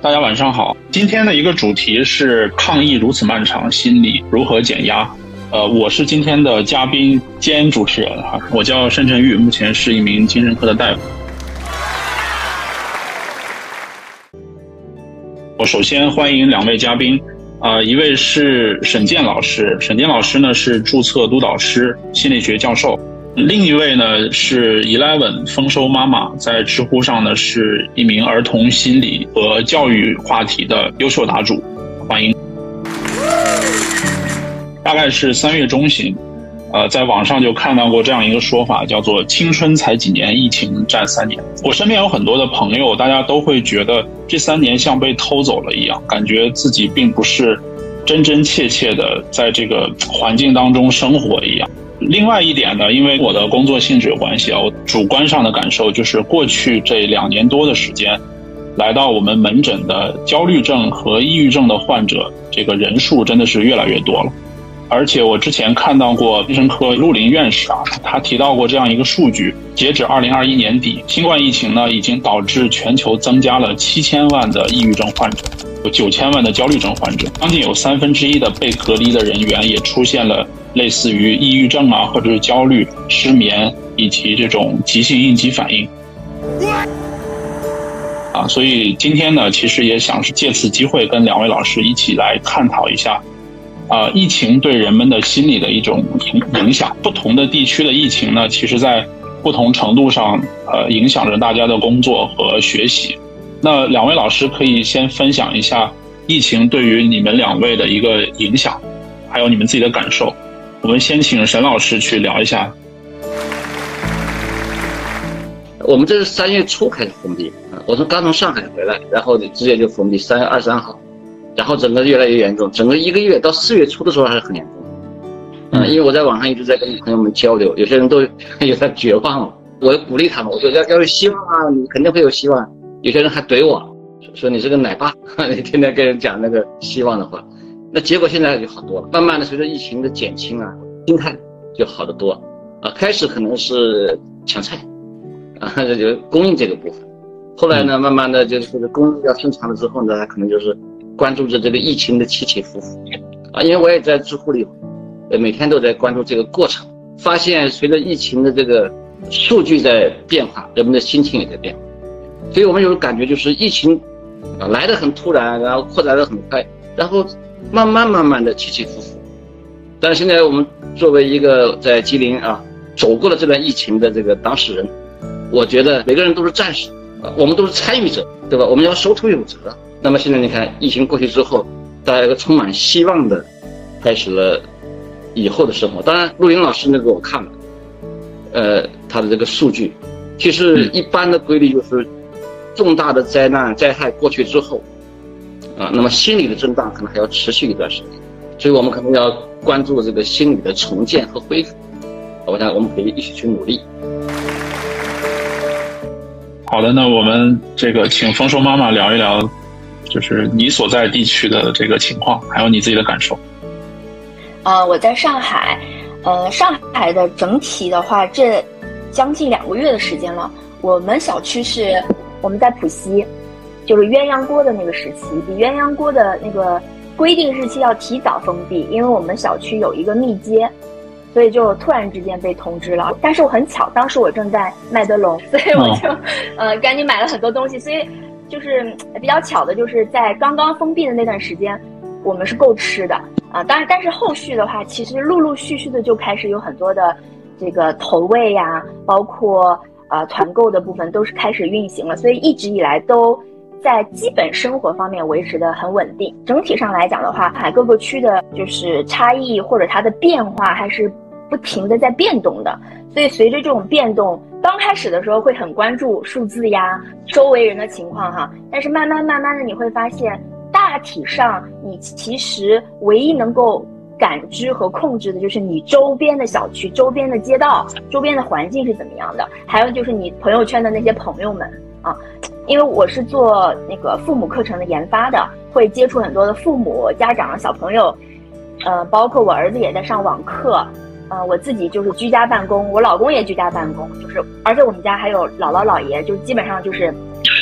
大家晚上好。今天的一个主题是抗疫如此漫长，心理如何减压？呃，我是今天的嘉宾兼主持人哈，我叫申晨玉，目前是一名精神科的大夫。我首先欢迎两位嘉宾，啊，一位是沈健老师，沈健老师呢是注册督导师、心理学教授。另一位呢是 Eleven 丰收妈妈，在知乎上呢是一名儿童心理和教育话题的优秀答主，欢迎。大概是三月中旬，呃，在网上就看到过这样一个说法，叫做“青春才几年，疫情占三年”。我身边有很多的朋友，大家都会觉得这三年像被偷走了一样，感觉自己并不是真真切切的在这个环境当中生活一样。另外一点呢，因为我的工作性质有关系啊，我主观上的感受就是，过去这两年多的时间，来到我们门诊的焦虑症和抑郁症的患者，这个人数真的是越来越多了。而且我之前看到过精神科陆林院士啊，他提到过这样一个数据：截止二零二一年底，新冠疫情呢已经导致全球增加了七千万的抑郁症患者，有九千万的焦虑症患者，将近有三分之一的被隔离的人员也出现了。类似于抑郁症啊，或者是焦虑、失眠以及这种急性应激反应啊，所以今天呢，其实也想是借此机会跟两位老师一起来探讨一下，啊，疫情对人们的心理的一种影影响。不同的地区的疫情呢，其实在不同程度上，呃，影响着大家的工作和学习。那两位老师可以先分享一下疫情对于你们两位的一个影响，还有你们自己的感受。我们先请沈老师去聊一下。我们这是三月初开始封闭，我从刚从上海回来，然后直接就封闭，三月二十三号，然后整个越来越严重，整个一个月到四月初的时候还是很严重。嗯，因为我在网上一直在跟朋友们交流，有些人都 有点绝望了，我鼓励他们，我说要要有希望啊，你肯定会有希望。有些人还怼我，说你是个奶爸，你天天跟人讲那个希望的话。那结果现在就好多了，慢慢的随着疫情的减轻啊，心态就好得多，啊，开始可能是抢菜，啊，就供应这个部分，后来呢，慢慢的就是供应要正常了之后呢，可能就是关注着这个疫情的起起伏伏，啊，因为我也在知乎里，呃，每天都在关注这个过程，发现随着疫情的这个数据在变化，人们的心情也在变化，所以我们有感觉就是疫情，啊，来的很突然，然后扩展的很快，然后。慢慢慢慢的起起伏伏，但是现在我们作为一个在吉林啊走过了这段疫情的这个当事人，我觉得每个人都是战士啊，我们都是参与者，对吧？我们要守土有责。那么现在你看，疫情过去之后，大家一个充满希望的开始了以后的生活。当然，陆林老师那个我看了，呃，他的这个数据，其实一般的规律就是，重大的灾难灾害过去之后。啊，那么心理的震荡可能还要持续一段时间，所以我们可能要关注这个心理的重建和恢复。我想我们可以一起去努力。好的，那我们这个请丰收妈妈聊一聊，就是你所在地区的这个情况，还有你自己的感受。呃，我在上海，呃，上海的整体的话，这将近两个月的时间了。我们小区是我们在浦西。就是鸳鸯锅的那个时期，比鸳鸯锅的那个规定日期要提早封闭，因为我们小区有一个密接，所以就突然之间被通知了。但是我很巧，当时我正在麦德龙，所以我就呃赶紧买了很多东西。所以就是比较巧的，就是在刚刚封闭的那段时间，我们是够吃的啊。当然，但是后续的话，其实陆陆续续的就开始有很多的这个投喂呀，包括呃团购的部分都是开始运行了，所以一直以来都。在基本生活方面维持的很稳定。整体上来讲的话，海各个区的就是差异或者它的变化还是不停的在变动的。所以随着这种变动，刚开始的时候会很关注数字呀、周围人的情况哈，但是慢慢慢慢的你会发现，大体上你其实唯一能够感知和控制的就是你周边的小区、周边的街道、周边的环境是怎么样的，还有就是你朋友圈的那些朋友们啊。因为我是做那个父母课程的研发的，会接触很多的父母、家长、小朋友，呃，包括我儿子也在上网课，呃，我自己就是居家办公，我老公也居家办公，就是，而且我们家还有姥姥姥爷，就基本上就是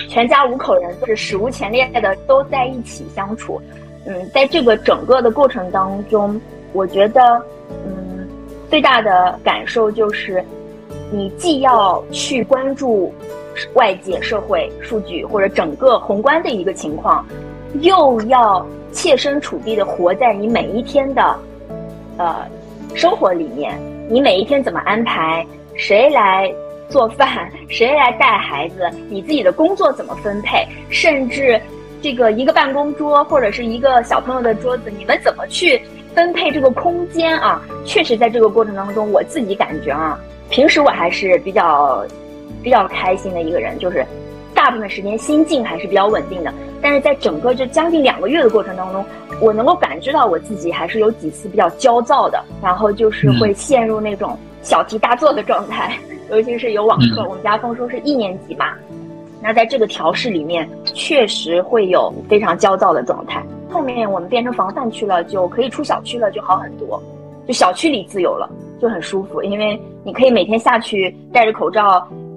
全家五口人就是史无前例的都在一起相处。嗯，在这个整个的过程当中，我觉得，嗯，最大的感受就是，你既要去关注外界社会数据或者整个宏观的一个情况，又要切身处地的活在你每一天的，呃，生活里面。你每一天怎么安排？谁来做饭？谁来带孩子？你自己的工作怎么分配？甚至。这个一个办公桌或者是一个小朋友的桌子，你们怎么去分配这个空间啊？确实，在这个过程当中，我自己感觉啊，平时我还是比较比较开心的一个人，就是大部分时间心境还是比较稳定的。但是在整个这将近两个月的过程当中，我能够感知到我自己还是有几次比较焦躁的，然后就是会陷入那种小题大做的状态，尤其是有网课，我们家丰收是一年级嘛。那在这个调试里面，确实会有非常焦躁的状态。后面我们变成防范区了，就可以出小区了，就好很多。就小区里自由了，就很舒服，因为你可以每天下去戴着口罩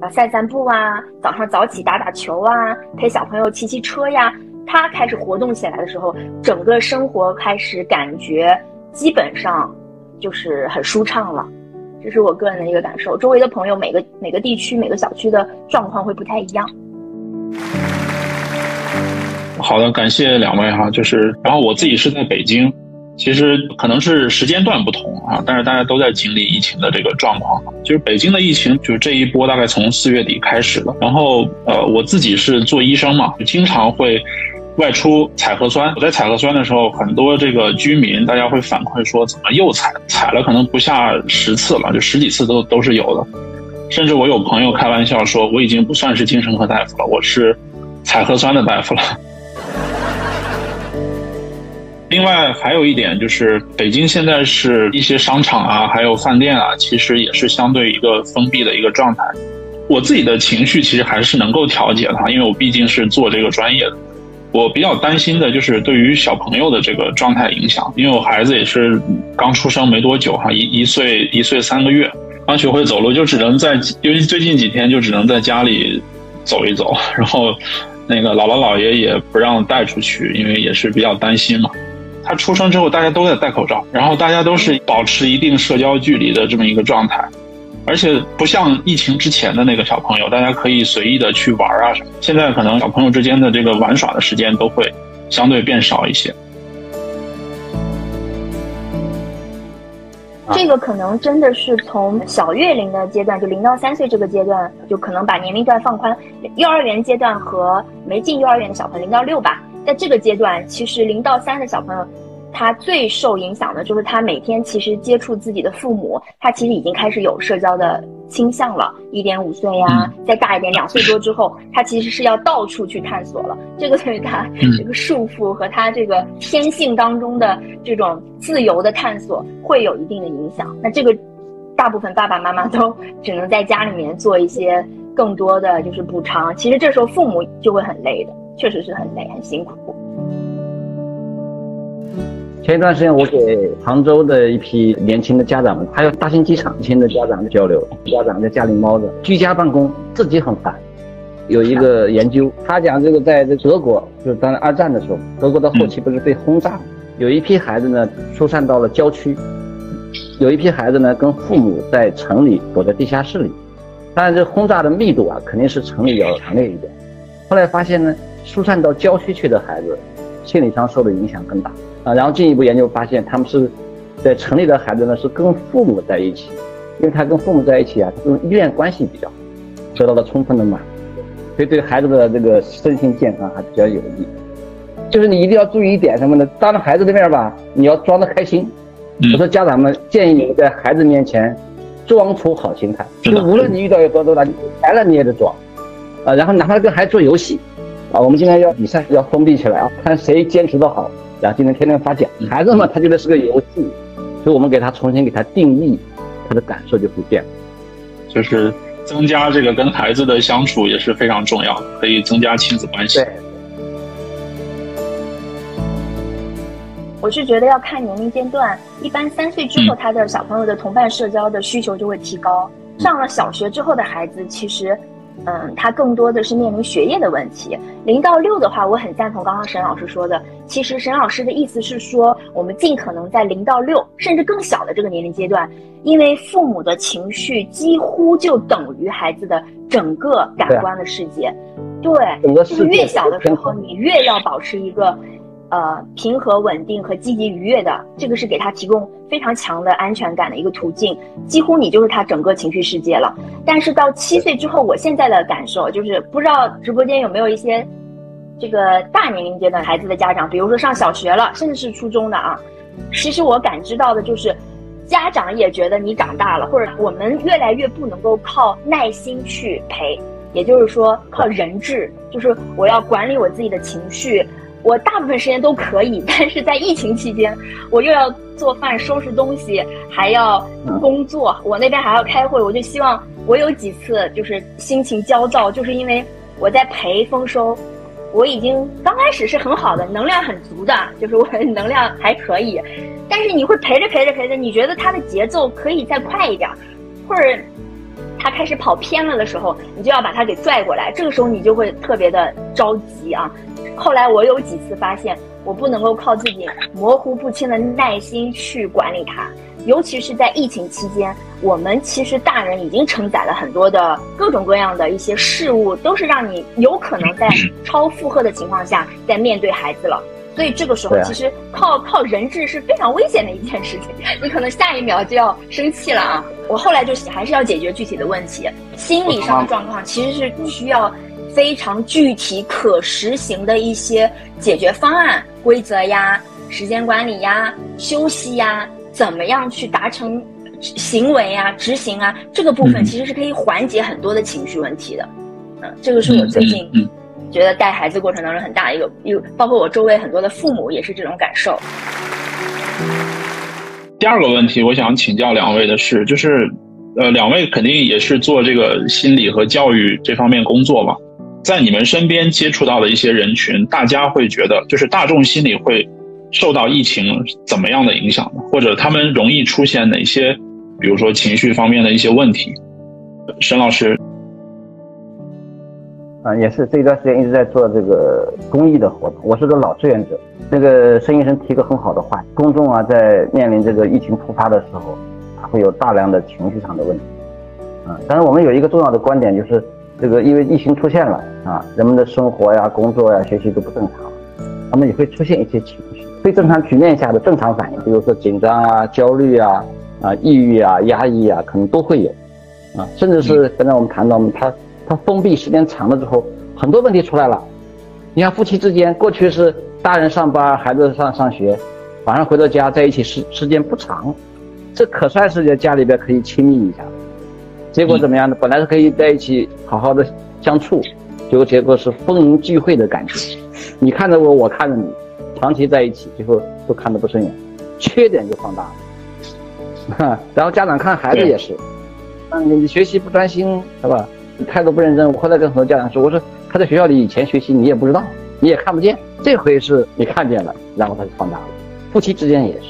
啊散散步啊，早上早起打打球啊，陪小朋友骑骑车呀。他开始活动起来的时候，整个生活开始感觉基本上就是很舒畅了。这是我个人的一个感受。周围的朋友，每个每个地区、每个小区的状况会不太一样。好的，感谢两位哈。就是，然后我自己是在北京，其实可能是时间段不同啊，但是大家都在经历疫情的这个状况。就是北京的疫情，就是这一波大概从四月底开始了。然后，呃，我自己是做医生嘛，经常会外出采核酸。我在采核酸的时候，很多这个居民大家会反馈说，怎么又采？采了可能不下十次了，就十几次都都是有的。甚至我有朋友开玩笑说，我已经不算是精神科大夫了，我是采核酸的大夫了。另外还有一点就是，北京现在是一些商场啊，还有饭店啊，其实也是相对一个封闭的一个状态。我自己的情绪其实还是能够调节的，因为我毕竟是做这个专业的。我比较担心的就是对于小朋友的这个状态影响，因为我孩子也是刚出生没多久哈，一一岁一岁三个月。刚学会走路，就只能在，尤其最近几天就只能在家里走一走。然后，那个姥姥姥爷也不让带出去，因为也是比较担心嘛。他出生之后，大家都在戴口罩，然后大家都是保持一定社交距离的这么一个状态，而且不像疫情之前的那个小朋友，大家可以随意的去玩啊什么。现在可能小朋友之间的这个玩耍的时间都会相对变少一些。这个可能真的是从小月龄的阶段，就零到三岁这个阶段，就可能把年龄段放宽。幼儿园阶段和没进幼儿园的小朋友，零到六吧，在这个阶段，其实零到三的小朋友。他最受影响的就是他每天其实接触自己的父母，他其实已经开始有社交的倾向了。一点五岁呀，再大一点，两岁多之后，他其实是要到处去探索了。这个对他这个束缚和他这个天性当中的这种自由的探索会有一定的影响。那这个大部分爸爸妈妈都只能在家里面做一些更多的就是补偿。其实这时候父母就会很累的，确实是很累很辛苦。前一段时间，我给杭州的一批年轻的家长们，还有大兴机场年轻的家长交流。家长在家里猫着，居家办公，自己很烦。有一个研究，他讲这个在这德国，就是当二战的时候，德国的后期不是被轰炸，有一批孩子呢疏散到了郊区，有一批孩子呢跟父母在城里躲在地下室里。当然，这轰炸的密度啊，肯定是城里要强烈一点。后来发现呢，疏散到郊区去的孩子，心理上受的影响更大。啊，然后进一步研究发现，他们是在城里的孩子呢，是跟父母在一起，因为他跟父母在一起啊，这种依恋关系比较好，得到了充分的满足，所以对孩子的这个身心健康还比较有益。就是你一定要注意一点什么呢？当着孩子的面吧，你要装的开心。我说家长们建议你们在孩子面前装出好心态，就无论你遇到有多多大，来了你也得装。啊，然后哪怕跟孩子做游戏，啊，我们今天要比赛，要封闭起来啊，看谁坚持的好。然后今天天天发奖，孩子嘛，他觉得是个游戏，所以我们给他重新给他定义，他的感受就会变，就是增加这个跟孩子的相处也是非常重要的，可以增加亲子关系。对，我是觉得要看年龄阶段，一般三岁之后，他的小朋友的同伴社交的需求就会提高。上了小学之后的孩子，其实嗯，他更多的是面临学业的问题。零到六的话，我很赞同刚刚沈老师说的。其实沈老师的意思是说，我们尽可能在零到六甚至更小的这个年龄阶段，因为父母的情绪几乎就等于孩子的整个感官的世界。对，就是越小的时候，你越要保持一个。呃，平和、稳定和积极愉悦的，这个是给他提供非常强的安全感的一个途径。几乎你就是他整个情绪世界了。但是到七岁之后，我现在的感受就是，不知道直播间有没有一些这个大年龄阶段孩子的家长，比如说上小学了，甚至是初中的啊。其实我感知到的就是，家长也觉得你长大了，或者我们越来越不能够靠耐心去陪，也就是说靠人质，就是我要管理我自己的情绪。我大部分时间都可以，但是在疫情期间，我又要做饭、收拾东西，还要工作，我那边还要开会。我就希望我有几次就是心情焦躁，就是因为我在陪丰收，我已经刚开始是很好的，能量很足的，就是我能量还可以。但是你会陪着陪着陪着，你觉得它的节奏可以再快一点，或者他开始跑偏了的时候，你就要把他给拽过来。这个时候你就会特别的着急啊。后来我有几次发现，我不能够靠自己模糊不清的耐心去管理他，尤其是在疫情期间，我们其实大人已经承载了很多的各种各样的一些事物，都是让你有可能在超负荷的情况下在面对孩子了。所以这个时候，其实靠靠人质是非常危险的一件事情，你可能下一秒就要生气了啊！我后来就还是要解决具体的问题，心理上的状况其实是需要。非常具体可实行的一些解决方案、规则呀、时间管理呀、休息呀，怎么样去达成行为呀、执行啊？这个部分其实是可以缓解很多的情绪问题的。嗯，这个是我最近觉得带孩子过程当中很大的一个，有包括我周围很多的父母也是这种感受。第二个问题，我想请教两位的是，就是呃，两位肯定也是做这个心理和教育这方面工作嘛？在你们身边接触到的一些人群，大家会觉得，就是大众心理会受到疫情怎么样的影响呢？或者他们容易出现哪些，比如说情绪方面的一些问题？沈老师，啊，也是这一段时间一直在做这个公益的活动。我是个老志愿者。那个申医生提个很好的话，公众啊，在面临这个疫情突发的时候，会有大量的情绪上的问题。啊，但是我们有一个重要的观点就是。这个因为疫情出现了啊，人们的生活呀、工作呀、学习都不正常，他们也会出现一些情绪，非正常局面下的正常反应，比如说紧张啊、焦虑啊、啊抑郁啊、压抑啊，可能都会有，啊，甚至是刚才我们谈到，他他封闭时间长了之后，很多问题出来了。你看夫妻之间，过去是大人上班，孩子上上学，晚上回到家在一起时时间不长，这可算是在家里边可以亲密一下。结果怎么样呢？本来是可以在一起好好的相处，结果结果是风云聚会的感觉。你看着我，我看着你，长期在一起，最后都看得不顺眼，缺点就放大了。然后家长看孩子也是，嗯，你学习不专心是吧？态度不认真。我后来跟很多家长说，我说他在学校里以前学习你也不知道，你也看不见，这回是你看见了，然后他就放大了。夫妻之间也是，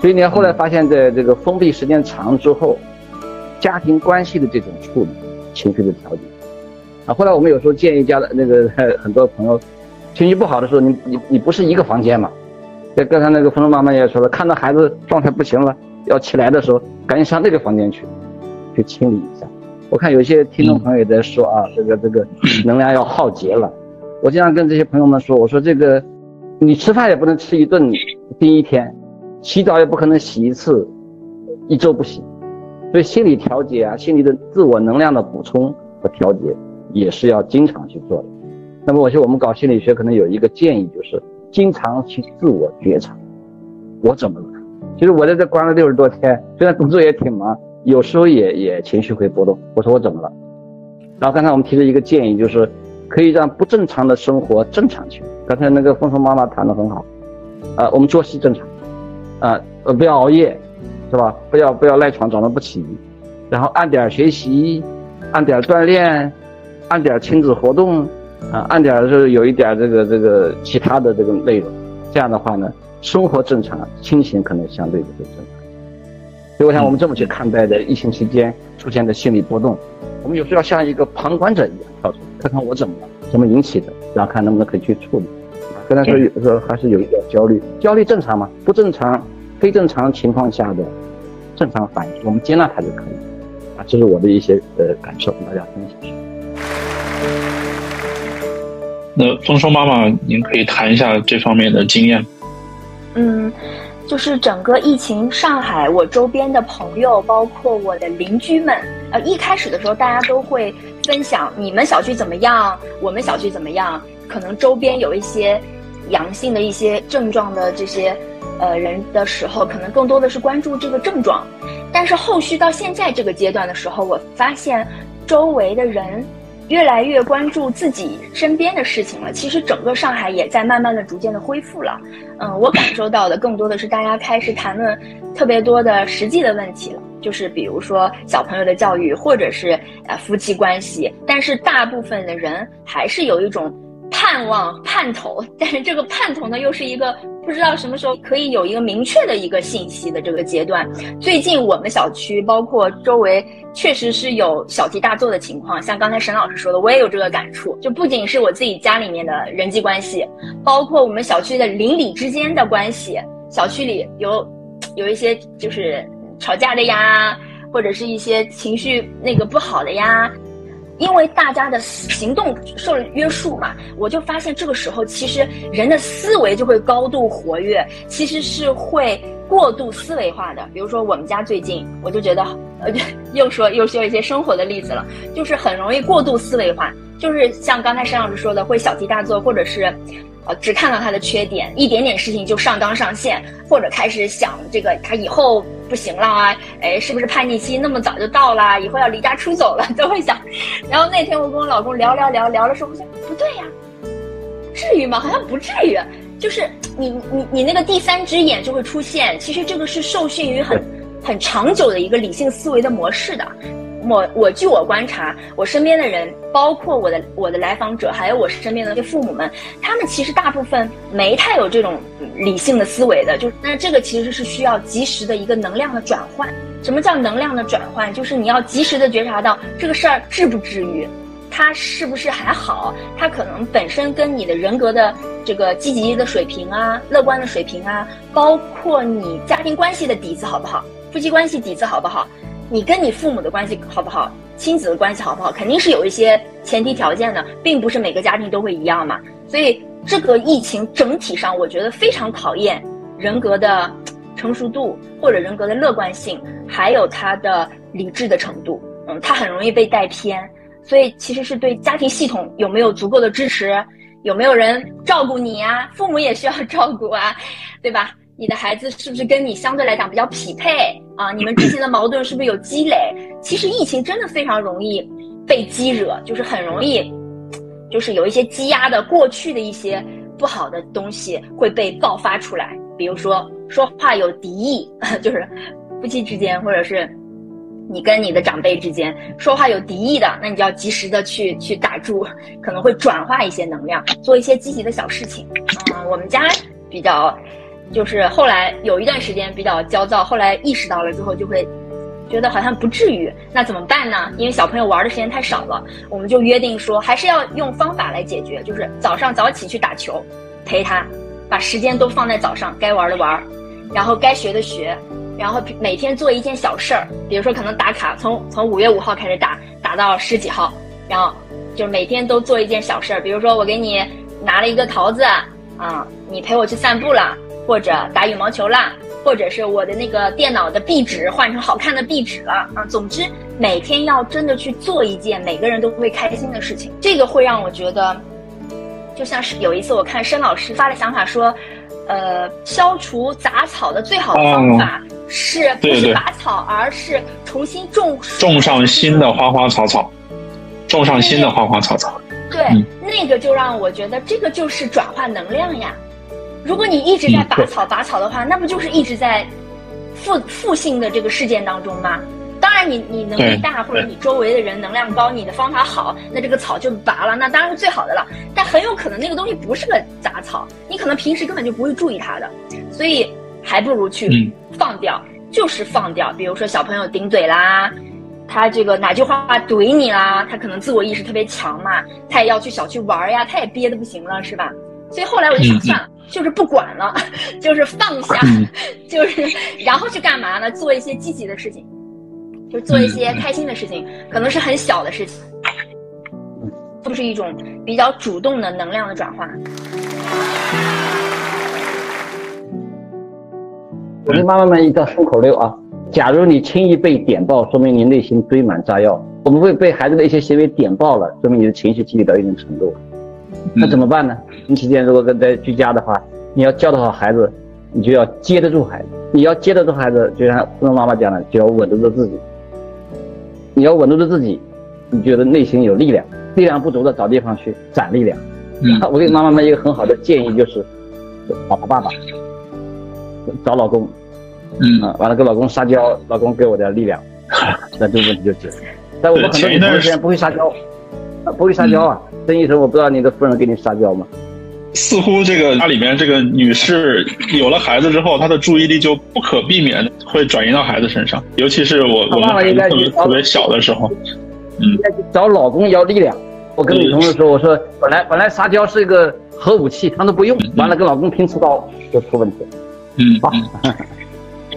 所以你看后来发现，在这个封闭时间长之后。家庭关系的这种处理，情绪的调节，啊，后来我们有时候建议家的那个 很多朋友，情绪不好的时候，你你你不是一个房间嘛？在刚才那个风筝妈妈也说了，看到孩子状态不行了，要起来的时候，赶紧上那个房间去，去清理一下。我看有些听众朋友也在说啊，这个这个能量要耗竭了。我经常跟这些朋友们说，我说这个，你吃饭也不能吃一顿第一天，洗澡也不可能洗一次，一周不洗。所以心理调节啊，心理的自我能量的补充和调节，也是要经常去做的。那么，我觉得我们搞心理学可能有一个建议，就是经常去自我觉察，我怎么了？其实我在这关了六十多天，虽然工作也挺忙，有时候也也情绪会波动。我说我怎么了？然后刚才我们提了一个建议，就是可以让不正常的生活正常起来。刚才那个风风妈妈谈的很好，啊，我们作息正常，啊，呃，不要熬夜。是吧？不要不要赖床，早上不起，然后按点学习，按点锻炼，按点亲子活动，啊，按点是有一点这个这个其他的这个内容，这样的话呢，生活正常，心情可能相对就会正常。所以我想我们这么去看待的疫情期间出现的心理波动，我们有时候要像一个旁观者一样跳出来，看看我怎么了，怎么引起的，然后看能不能可以去处理。虽然说有时候还是有一点焦虑，焦虑正常吗？不正常、非正常情况下的正常反应，我们接纳它就可以。啊，这是我的一些呃感受，跟大家分享一下。那丰收妈妈，您可以谈一下这方面的经验。嗯，就是整个疫情，上海我周边的朋友，包括我的邻居们，呃，一开始的时候大家都会分享你们小区怎么样，我们小区怎么样，可能周边有一些阳性的一些症状的这些呃人的时候，可能更多的是关注这个症状，但是后续到现在这个阶段的时候，我发现周围的人。越来越关注自己身边的事情了。其实整个上海也在慢慢的、逐渐的恢复了。嗯，我感受到的更多的是大家开始谈论特别多的实际的问题了，就是比如说小朋友的教育，或者是呃夫妻关系。但是大部分的人还是有一种盼望、盼头，但是这个盼头呢，又是一个。不知道什么时候可以有一个明确的一个信息的这个阶段。最近我们小区包括周围确实是有小题大做的情况，像刚才沈老师说的，我也有这个感触。就不仅是我自己家里面的人际关系，包括我们小区的邻里之间的关系，小区里有有一些就是吵架的呀，或者是一些情绪那个不好的呀。因为大家的行动受了约束嘛，我就发现这个时候其实人的思维就会高度活跃，其实是会过度思维化的。比如说我们家最近，我就觉得，呃，又说又说一些生活的例子了，就是很容易过度思维化，就是像刚才沈老师说的，会小题大做，或者是。呃，只看到他的缺点，一点点事情就上纲上线，或者开始想这个他以后不行了啊，哎，是不是叛逆期那么早就到了，以后要离家出走了，都会想。然后那天我跟我老公聊聊聊聊的时候，我想不对呀，至于吗？好像不至于。就是你你你那个第三只眼就会出现，其实这个是受训于很很长久的一个理性思维的模式的。我我据我观察，我身边的人，包括我的我的来访者，还有我身边的这父母们，他们其实大部分没太有这种理性的思维的，就那这个其实是需要及时的一个能量的转换。什么叫能量的转换？就是你要及时的觉察到这个事儿治不治愈，它是不是还好？它可能本身跟你的人格的这个积极的水平啊、乐观的水平啊，包括你家庭关系的底子好不好？夫妻关系底子好不好？你跟你父母的关系好不好？亲子的关系好不好？肯定是有一些前提条件的，并不是每个家庭都会一样嘛。所以这个疫情整体上，我觉得非常考验人格的成熟度，或者人格的乐观性，还有他的理智的程度。嗯，他很容易被带偏，所以其实是对家庭系统有没有足够的支持，有没有人照顾你呀？父母也需要照顾啊，对吧？你的孩子是不是跟你相对来讲比较匹配啊？你们之间的矛盾是不是有积累？其实疫情真的非常容易被激惹，就是很容易，就是有一些积压的过去的一些不好的东西会被爆发出来。比如说说话有敌意，就是夫妻之间，或者是你跟你的长辈之间说话有敌意的，那你就要及时的去去打住，可能会转化一些能量，做一些积极的小事情。嗯，我们家比较。就是后来有一段时间比较焦躁，后来意识到了之后，就会觉得好像不至于。那怎么办呢？因为小朋友玩的时间太少了，我们就约定说还是要用方法来解决。就是早上早起去打球，陪他，把时间都放在早上，该玩的玩，然后该学的学，然后每天做一件小事儿，比如说可能打卡，从从五月五号开始打，打到十几号，然后就每天都做一件小事儿，比如说我给你拿了一个桃子啊，你陪我去散步了。或者打羽毛球啦，或者是我的那个电脑的壁纸换成好看的壁纸了啊。总之，每天要真的去做一件每个人都会开心的事情，这个会让我觉得，就像是有一次我看申老师发的想法说，呃，消除杂草的最好的方法是不是拔草，而是重新种种上新的花花草草，种上新的花花草草。对，那个就让我觉得这个就是转换能量呀。如果你一直在拔草拔草的话，那不就是一直在负负性的这个事件当中吗？当然，你你能力大，或者你周围的人能量高，你的方法好，那这个草就拔了，那当然是最好的了。但很有可能那个东西不是个杂草，你可能平时根本就不会注意它的，所以还不如去放掉。就是放掉，比如说小朋友顶嘴啦，他这个哪句话怼你啦，他可能自我意识特别强嘛，他也要去小区玩呀，他也憋得不行了，是吧？所以后来我就想算了，就是不管了，就是放下，就是然后去干嘛呢？做一些积极的事情，就做一些开心的事情，可能是很小的事情，就是一种比较主动的能量的转化。我们妈妈们一道顺口溜啊：假如你轻易被点爆，说明你内心堆满炸药。我们会被孩子的一些行为点爆了，说明你的情绪积累到一定程度。那怎么办呢？你期间如果在在居家的话，你要教导好孩子，你就要接得住孩子。你要接得住孩子，就像孙妈妈讲的，就要稳得住自己。你要稳得住自己，你觉得内心有力量，力量不足的找地方去攒力量。嗯，我给妈妈们一个很好的建议就是，找爸爸。找老公，嗯啊，完了跟老公撒娇，老公给我点力量，那这个问题就解决。但我们很多女同学不会撒娇，不会撒娇啊。曾医生，我不知道你的夫人给你撒娇吗？似乎这个家里面这个女士有了孩子之后，她的注意力就不可避免会转移到孩子身上，尤其是我我们孩子特别特别小的时候，嗯，找老公要力量。我跟女同事说，我说本来本来撒娇是一个核武器，她都不用，完了跟老公拼刺刀就出问题了。嗯嗯，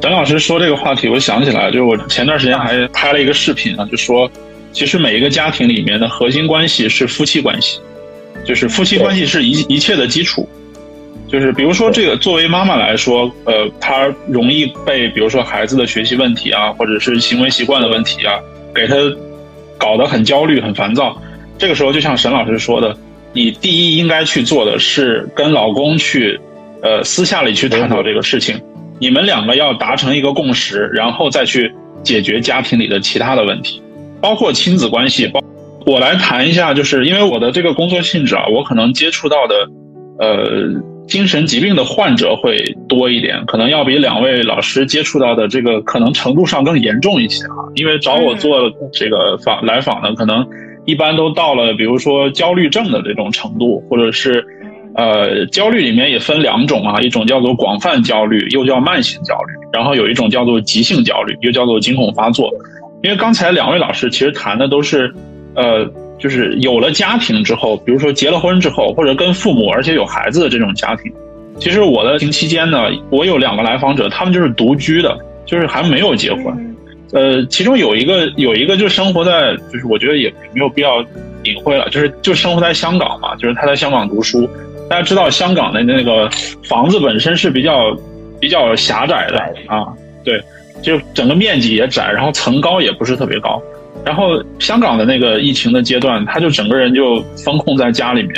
陈 老师说这个话题，我想起来，就是我前段时间还拍了一个视频啊，就说，其实每一个家庭里面的核心关系是夫妻关系，就是夫妻关系是一一切的基础，就是比如说这个作为妈妈来说，呃，她容易被比如说孩子的学习问题啊，或者是行为习惯的问题啊，给她搞得很焦虑、很烦躁，这个时候就像沈老师说的，你第一应该去做的是跟老公去。呃，私下里去探讨这个事情，你们两个要达成一个共识，然后再去解决家庭里的其他的问题，包括亲子关系。包我来谈一下，就是因为我的这个工作性质啊，我可能接触到的，呃，精神疾病的患者会多一点，可能要比两位老师接触到的这个可能程度上更严重一些啊。因为找我做这个访来访的，可能一般都到了，比如说焦虑症的这种程度，或者是。呃，焦虑里面也分两种啊，一种叫做广泛焦虑，又叫慢性焦虑，然后有一种叫做急性焦虑，又叫做惊恐发作。因为刚才两位老师其实谈的都是，呃，就是有了家庭之后，比如说结了婚之后，或者跟父母而且有孩子的这种家庭。其实我的期间呢，我有两个来访者，他们就是独居的，就是还没有结婚。呃，其中有一个有一个就生活在，就是我觉得也没有必要隐晦了，就是就生活在香港嘛，就是他在香港读书。大家知道香港的那个房子本身是比较比较狭窄的啊，对，就整个面积也窄，然后层高也不是特别高。然后香港的那个疫情的阶段，他就整个人就封控在家里面，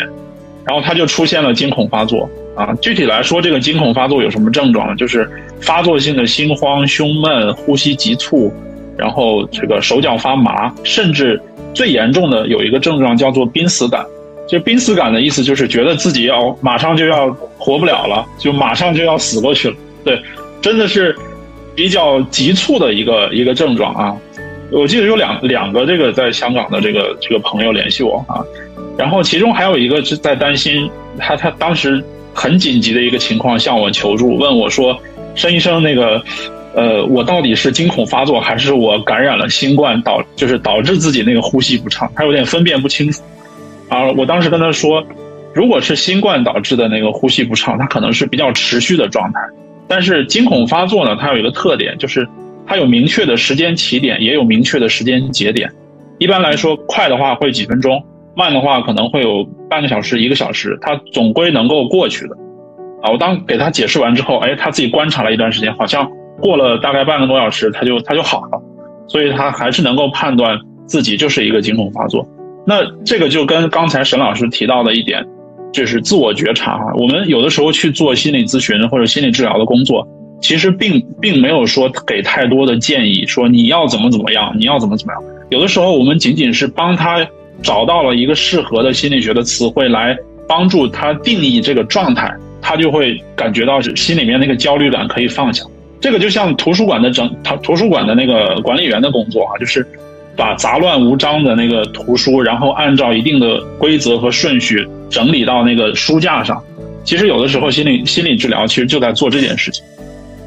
然后他就出现了惊恐发作啊。具体来说，这个惊恐发作有什么症状呢？就是发作性的心慌、胸闷、呼吸急促，然后这个手脚发麻，甚至最严重的有一个症状叫做濒死感。就濒死感的意思，就是觉得自己要马上就要活不了了，就马上就要死过去了。对，真的是比较急促的一个一个症状啊。我记得有两两个这个在香港的这个这个朋友联系我啊，然后其中还有一个是在担心他他当时很紧急的一个情况向我求助，问我说：“申医生，那个呃，我到底是惊恐发作，还是我感染了新冠导就是导致自己那个呼吸不畅？他有点分辨不清楚。”啊，我当时跟他说，如果是新冠导致的那个呼吸不畅，它可能是比较持续的状态。但是惊恐发作呢，它有一个特点，就是它有明确的时间起点，也有明确的时间节点。一般来说，快的话会几分钟，慢的话可能会有半个小时、一个小时，它总归能够过去的。啊，我当给他解释完之后，哎，他自己观察了一段时间，好像过了大概半个多小时，他就他就好了，所以他还是能够判断自己就是一个惊恐发作。那这个就跟刚才沈老师提到的一点，就是自我觉察哈。我们有的时候去做心理咨询或者心理治疗的工作，其实并并没有说给太多的建议，说你要怎么怎么样，你要怎么怎么样。有的时候我们仅仅是帮他找到了一个适合的心理学的词汇，来帮助他定义这个状态，他就会感觉到心里面那个焦虑感可以放下。这个就像图书馆的整他图书馆的那个管理员的工作啊，就是。把杂乱无章的那个图书，然后按照一定的规则和顺序整理到那个书架上。其实有的时候，心理心理治疗其实就在做这件事情。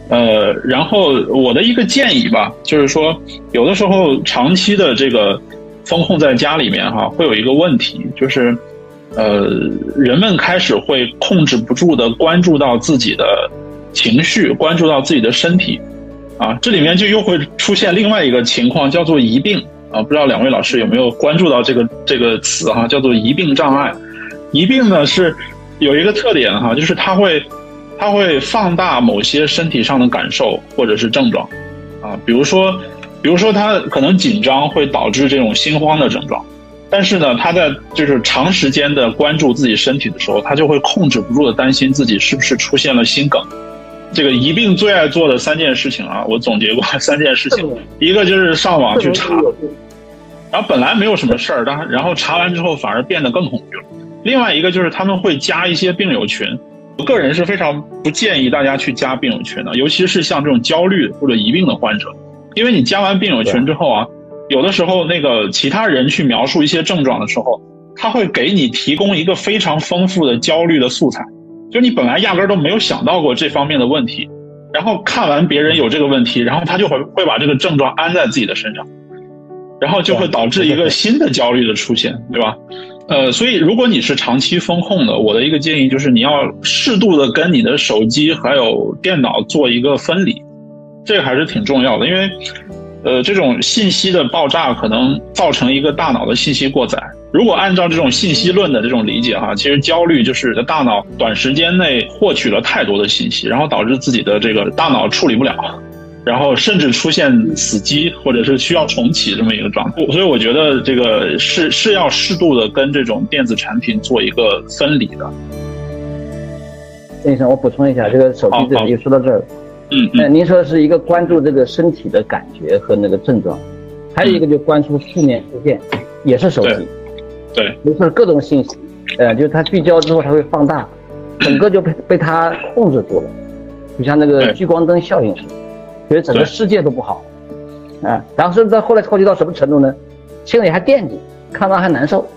呃，然后我的一个建议吧，就是说，有的时候长期的这个风控在家里面哈，会有一个问题，就是呃，人们开始会控制不住的关注到自己的情绪，关注到自己的身体，啊，这里面就又会出现另外一个情况，叫做疑病啊，不知道两位老师有没有关注到这个这个词哈，叫做疑病障碍。疑病呢是有一个特点哈，就是它会。它会放大某些身体上的感受或者是症状，啊，比如说，比如说他可能紧张会导致这种心慌的症状，但是呢，他在就是长时间的关注自己身体的时候，他就会控制不住的担心自己是不是出现了心梗。这个疑病最爱做的三件事情啊，我总结过三件事情，一个就是上网去查，然后本来没有什么事儿，但然后查完之后反而变得更恐惧了。另外一个就是他们会加一些病友群。我个人是非常不建议大家去加病友群的，尤其是像这种焦虑或者疑病的患者，因为你加完病友群之后啊，有的时候那个其他人去描述一些症状的时候，他会给你提供一个非常丰富的焦虑的素材，就你本来压根都没有想到过这方面的问题，然后看完别人有这个问题，然后他就会会把这个症状安在自己的身上，然后就会导致一个新的焦虑的出现，对吧？呃，所以如果你是长期风控的，我的一个建议就是你要适度的跟你的手机还有电脑做一个分离，这个还是挺重要的，因为，呃，这种信息的爆炸可能造成一个大脑的信息过载。如果按照这种信息论的这种理解哈，其实焦虑就是大脑短时间内获取了太多的信息，然后导致自己的这个大脑处理不了。然后甚至出现死机，或者是需要重启这么一个状态，所以我觉得这个是是要适度的跟这种电子产品做一个分离的。郑医生，我补充一下，这个手机这里说到这儿，嗯，那您说是一个关注这个身体的感觉和那个症状，还有一个就关注负面事件，也是手机，对，就是各种信息，呃，就是它聚焦之后它会放大，整个就被被它控制住了，就像那个聚光灯效应似的。觉得整个世界都不好，啊，然后甚至到后来超级到什么程度呢？心里还惦记，看完还难受，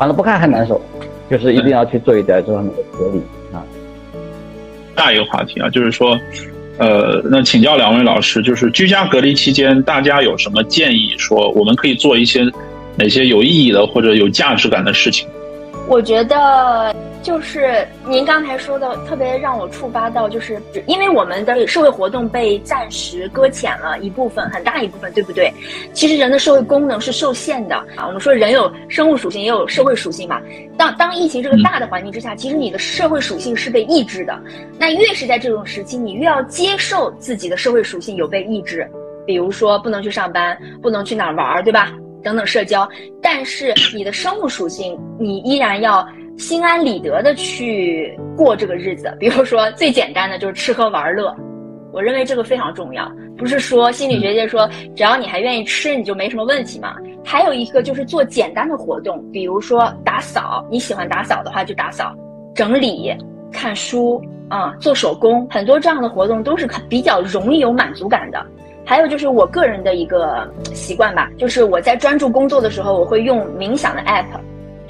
完了不看还难受，就是一定要去做一点这方面的隔离啊。下一个话题啊，就是说，呃，那请教两位老师，就是居家隔离期间，大家有什么建议？说我们可以做一些哪些有意义的或者有价值感的事情？我觉得。就是您刚才说的，特别让我触发到，就是因为我们的社会活动被暂时搁浅了一部分，很大一部分，对不对？其实人的社会功能是受限的啊。我们说人有生物属性，也有社会属性嘛。当当疫情这个大的环境之下，其实你的社会属性是被抑制的。那越是在这种时期，你越要接受自己的社会属性有被抑制，比如说不能去上班，不能去哪儿玩，对吧？等等社交。但是你的生物属性，你依然要。心安理得的去过这个日子，比如说最简单的就是吃喝玩乐，我认为这个非常重要。不是说心理学界说只要你还愿意吃，你就没什么问题嘛。还有一个就是做简单的活动，比如说打扫，你喜欢打扫的话就打扫，整理、看书啊，做手工，很多这样的活动都是比较容易有满足感的。还有就是我个人的一个习惯吧，就是我在专注工作的时候，我会用冥想的 app。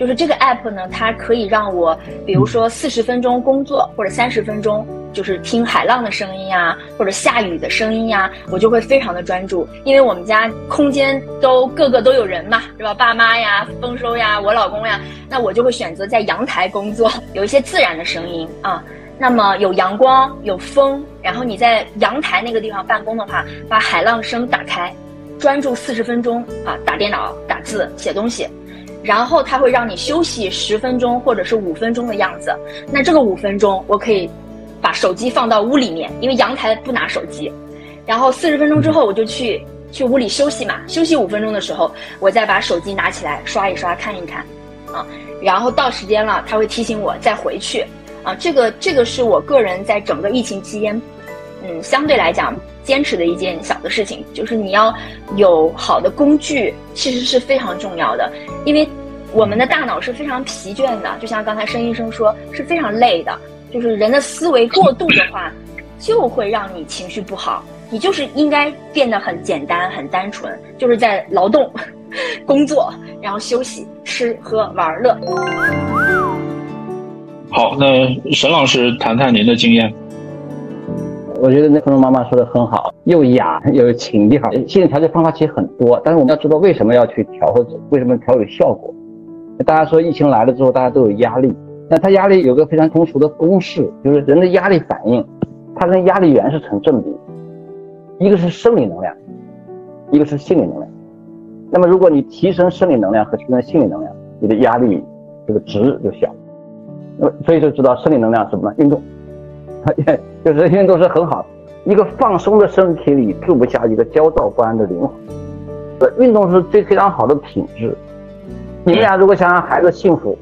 就是这个 app 呢，它可以让我，比如说四十分钟工作，或者三十分钟，就是听海浪的声音呀，或者下雨的声音呀，我就会非常的专注。因为我们家空间都个个都有人嘛，是吧？爸妈呀，丰收呀，我老公呀，那我就会选择在阳台工作，有一些自然的声音啊。那么有阳光，有风，然后你在阳台那个地方办公的话，把海浪声打开，专注四十分钟啊，打电脑、打字、写东西。然后它会让你休息十分钟或者是五分钟的样子，那这个五分钟我可以把手机放到屋里面，因为阳台不拿手机。然后四十分钟之后我就去去屋里休息嘛，休息五分钟的时候，我再把手机拿起来刷一刷看一看，啊，然后到时间了，它会提醒我再回去，啊，这个这个是我个人在整个疫情期间，嗯，相对来讲。坚持的一件小的事情，就是你要有好的工具，其实是非常重要的。因为我们的大脑是非常疲倦的，就像刚才申医生说，是非常累的。就是人的思维过度的话，就会让你情绪不好。你就是应该变得很简单、很单纯，就是在劳动、工作，然后休息、吃喝玩乐。好，那沈老师谈谈您的经验。我觉得那空中妈妈说的很好，又雅又有情调。心理调节方法其实很多，但是我们要知道为什么要去调，或者为什么调有效果。大家说疫情来了之后，大家都有压力，那他压力有个非常通俗的公式，就是人的压力反应，它跟压力源是成正比，一个是生理能量，一个是心理能量。那么如果你提升生理能量和提升心理能量，你的压力这个值就小。那么所以就知道生理能量什么呢？运动。就是运动是很好，一个放松的身体里住不下一个焦躁不安的灵魂。运动是最非常好的品质。你们俩如果想让孩子幸福，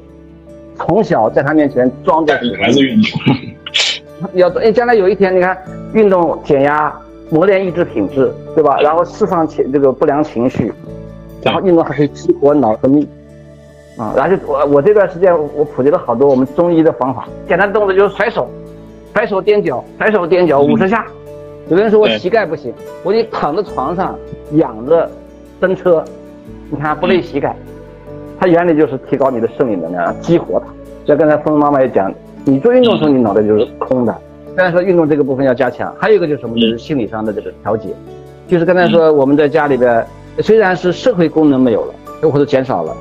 从小在他面前装着孩子运动，要哎，将来有一天你看运动减压，磨练意志品质，对吧？然后释放情这个不良情绪，然后运动还可以激活脑分泌啊。然后就我我这段时间我普及了好多我们中医的方法，简单的动作就是甩手。甩手踮脚，抬手踮脚五十下。有的人说我膝盖不行，我得躺在床上仰着蹬车，你看不累膝盖。它原理就是提高你的生理能量，激活它。像刚才峰妈妈也讲，你做运动的时候你脑袋就是空的。刚才说运动这个部分要加强，还有一个就是什么？就是心理上的这个调节。就是刚才说我们在家里边，虽然是社会功能没有了，或者减少了，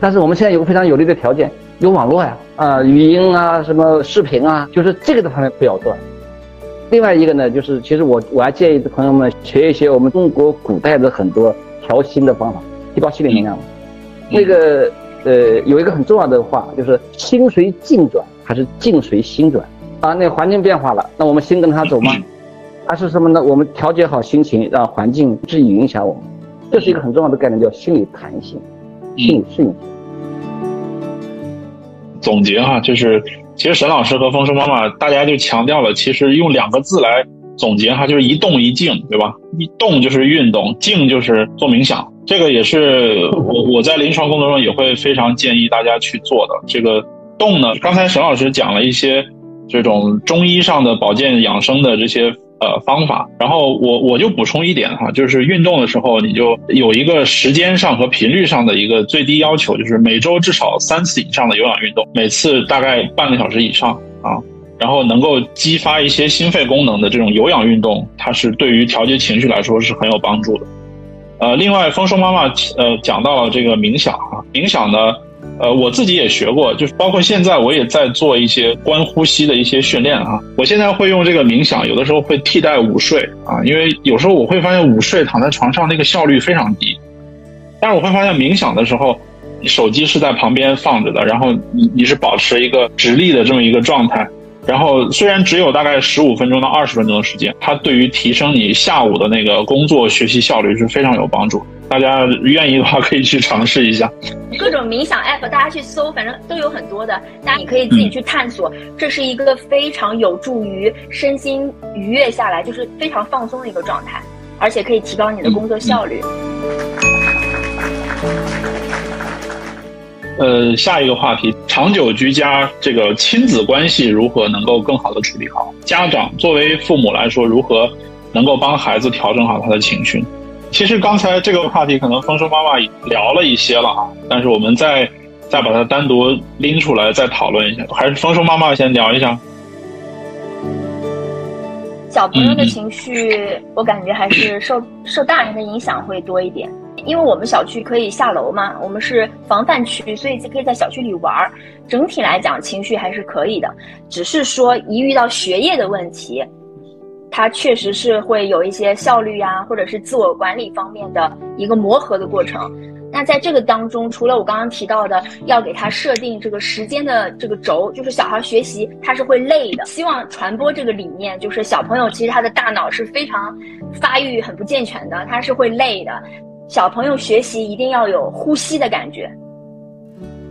但是我们现在有个非常有利的条件。有网络呀，啊，语音啊，什么视频啊，就是这个的方面不要断。另外一个呢，就是其实我我还建议朋友们学一些我们中国古代的很多调心的方法，提高心理能量。那个呃，有一个很重要的话，就是心随境转还是境随心转啊？那环境变化了，那我们心跟它走吗？还是什么呢？我们调节好心情，让环境不至于影响我们。这是一个很重要的概念，叫心理弹性、心理适应性。总结哈，就是其实沈老师和丰收妈妈，大家就强调了，其实用两个字来总结哈，就是一动一静，对吧？一动就是运动，静就是做冥想。这个也是我我在临床工作中也会非常建议大家去做的。这个动呢，刚才沈老师讲了一些这种中医上的保健养生的这些。呃，方法，然后我我就补充一点哈，就是运动的时候，你就有一个时间上和频率上的一个最低要求，就是每周至少三次以上的有氧运动，每次大概半个小时以上啊，然后能够激发一些心肺功能的这种有氧运动，它是对于调节情绪来说是很有帮助的。呃，另外，丰收妈妈呃讲到了这个冥想啊，冥想呢。呃，我自己也学过，就是包括现在我也在做一些观呼吸的一些训练啊。我现在会用这个冥想，有的时候会替代午睡啊，因为有时候我会发现午睡躺在床上那个效率非常低。但是我会发现冥想的时候，手机是在旁边放着的，然后你你是保持一个直立的这么一个状态，然后虽然只有大概十五分钟到二十分钟的时间，它对于提升你下午的那个工作学习效率是非常有帮助。大家愿意的话，可以去尝试一下。各种冥想 app，大家去搜，反正都有很多的。大家你可以自己去探索，这是一个非常有助于身心愉悦下来，就是非常放松的一个状态，而且可以提高你的工作效率。呃，下一个话题，长久居家这个亲子关系如何能够更好的处理好？家长作为父母来说，如何能够帮孩子调整好他的情绪？其实刚才这个话题可能丰收妈妈聊了一些了哈，但是我们再再把它单独拎出来再讨论一下，还是丰收妈妈先聊一下。小朋友的情绪，我感觉还是受受大人的影响会多一点，因为我们小区可以下楼嘛，我们是防范区，所以可以在小区里玩。整体来讲，情绪还是可以的，只是说一遇到学业的问题。它确实是会有一些效率呀，或者是自我管理方面的一个磨合的过程。那在这个当中，除了我刚刚提到的，要给他设定这个时间的这个轴，就是小孩学习他是会累的。希望传播这个理念，就是小朋友其实他的大脑是非常发育很不健全的，他是会累的。小朋友学习一定要有呼吸的感觉，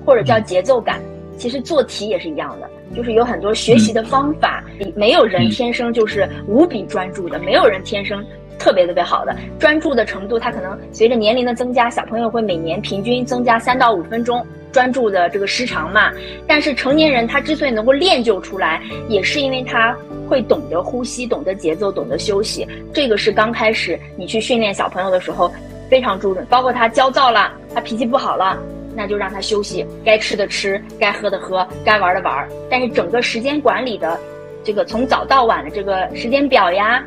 或者叫节奏感。其实做题也是一样的。就是有很多学习的方法，没有人天生就是无比专注的，没有人天生特别特别好的专注的程度，他可能随着年龄的增加，小朋友会每年平均增加三到五分钟专注的这个时长嘛。但是成年人他之所以能够练就出来，也是因为他会懂得呼吸、懂得节奏、懂得休息。这个是刚开始你去训练小朋友的时候非常注重，包括他焦躁了，他脾气不好了。那就让他休息，该吃的吃，该喝的喝，该玩的玩。但是整个时间管理的这个从早到晚的这个时间表呀，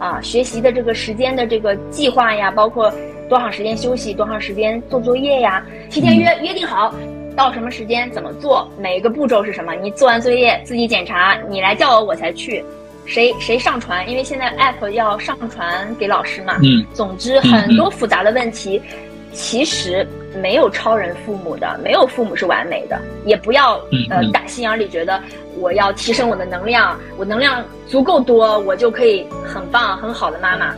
啊，学习的这个时间的这个计划呀，包括多长时间休息，多长时间做作业呀，提前约约定好，到什么时间怎么做，每一个步骤是什么，你做完作业自己检查，你来叫我我才去，谁谁上传，因为现在 app 要上传给老师嘛，嗯，总之很多复杂的问题，其实没有超人父母的，没有父母是完美的，也不要呃打心眼里觉得我要提升我的能量，我能量足够多，我就可以很棒很好的妈妈。